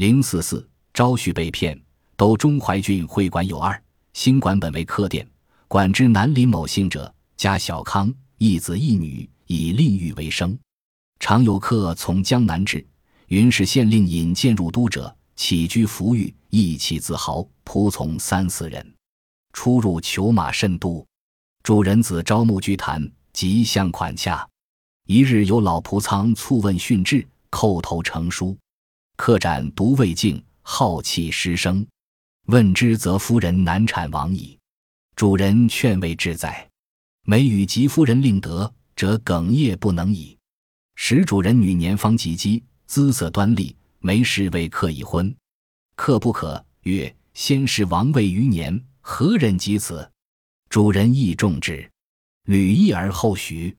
零四四昭绪被骗，都中淮郡会馆有二，新馆本为客店，管之南林某姓者，家小康，一子一女，以令欲为生。常有客从江南至，云是县令引荐入都者，起居服御，意气自豪，仆从三四人，出入裘马甚多。主人子招募居谈，即向款洽。一日有老仆仓促问训至，叩头成书。客展独未尽，浩气失声。问之，则夫人难产亡矣。主人劝慰志在，每与及夫人令得，则哽咽不能已。使主人女年方及笄，姿色端丽，没事为客已婚。客不可，曰：先是王位余年，何忍及此？主人亦重之，履意而后许，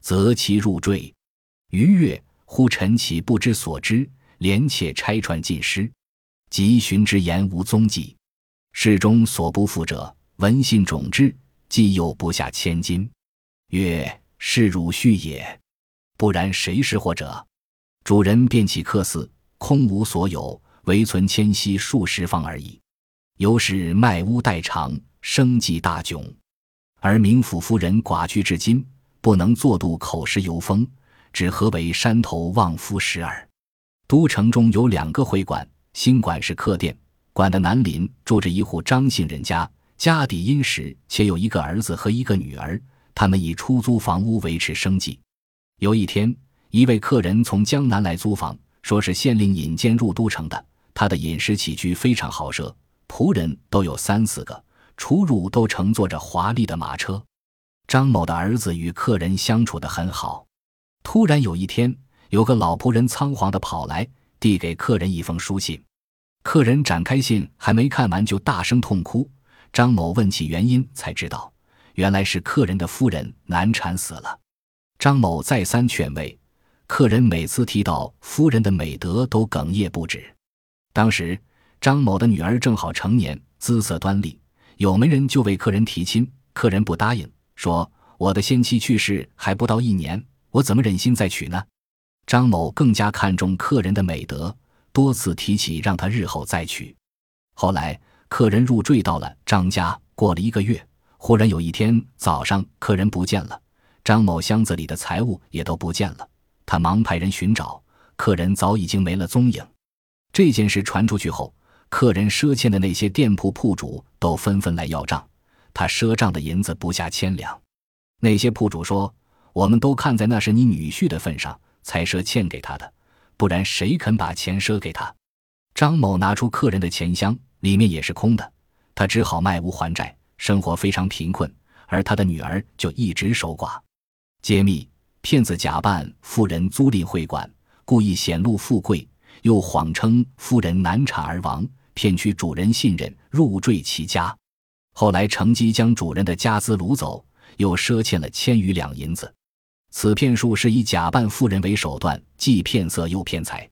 则其入赘。余月，忽陈其不知所知，连且拆穿尽失，即寻之言无踪迹。事中所不负者，闻信种之，既有不下千金。曰：是汝婿也，不然谁是或者？主人便起客肆，空无所有，唯存千息数十方而已。由是卖屋代偿。生计大窘，而明府夫人寡居至今，不能作度口食游风，只合为山头望夫石耳。都城中有两个会馆，新馆是客店，馆的南邻住着一户张姓人家，家底殷实，且有一个儿子和一个女儿，他们以出租房屋维持生计。有一天，一位客人从江南来租房，说是县令引荐入都城的，他的饮食起居非常豪奢，仆人都有三四个。出入都乘坐着华丽的马车。张某的儿子与客人相处得很好。突然有一天，有个老仆人仓皇地跑来，递给客人一封书信。客人展开信，还没看完就大声痛哭。张某问起原因，才知道原来是客人的夫人难产死了。张某再三劝慰，客人每次提到夫人的美德，都哽咽不止。当时张某的女儿正好成年，姿色端丽。有媒人就为客人提亲，客人不答应，说：“我的先妻去世还不到一年，我怎么忍心再娶呢？”张某更加看重客人的美德，多次提起让他日后再娶。后来客人入赘到了张家，过了一个月，忽然有一天早上，客人不见了，张某箱子里的财物也都不见了。他忙派人寻找，客人早已经没了踪影。这件事传出去后。客人赊欠的那些店铺铺主都纷纷来要账，他赊账的银子不下千两。那些铺主说：“我们都看在那是你女婿的份上，才赊欠给他的，不然谁肯把钱赊给他？”张某拿出客人的钱箱，里面也是空的，他只好卖屋还债，生活非常贫困。而他的女儿就一直守寡。揭秘：骗子假扮富人租赁会馆，故意显露富贵，又谎称夫人难产而亡。骗取主人信任，入赘其家，后来乘机将主人的家资掳走，又赊欠了千余两银子。此骗术是以假扮富人为手段，既骗色又骗财。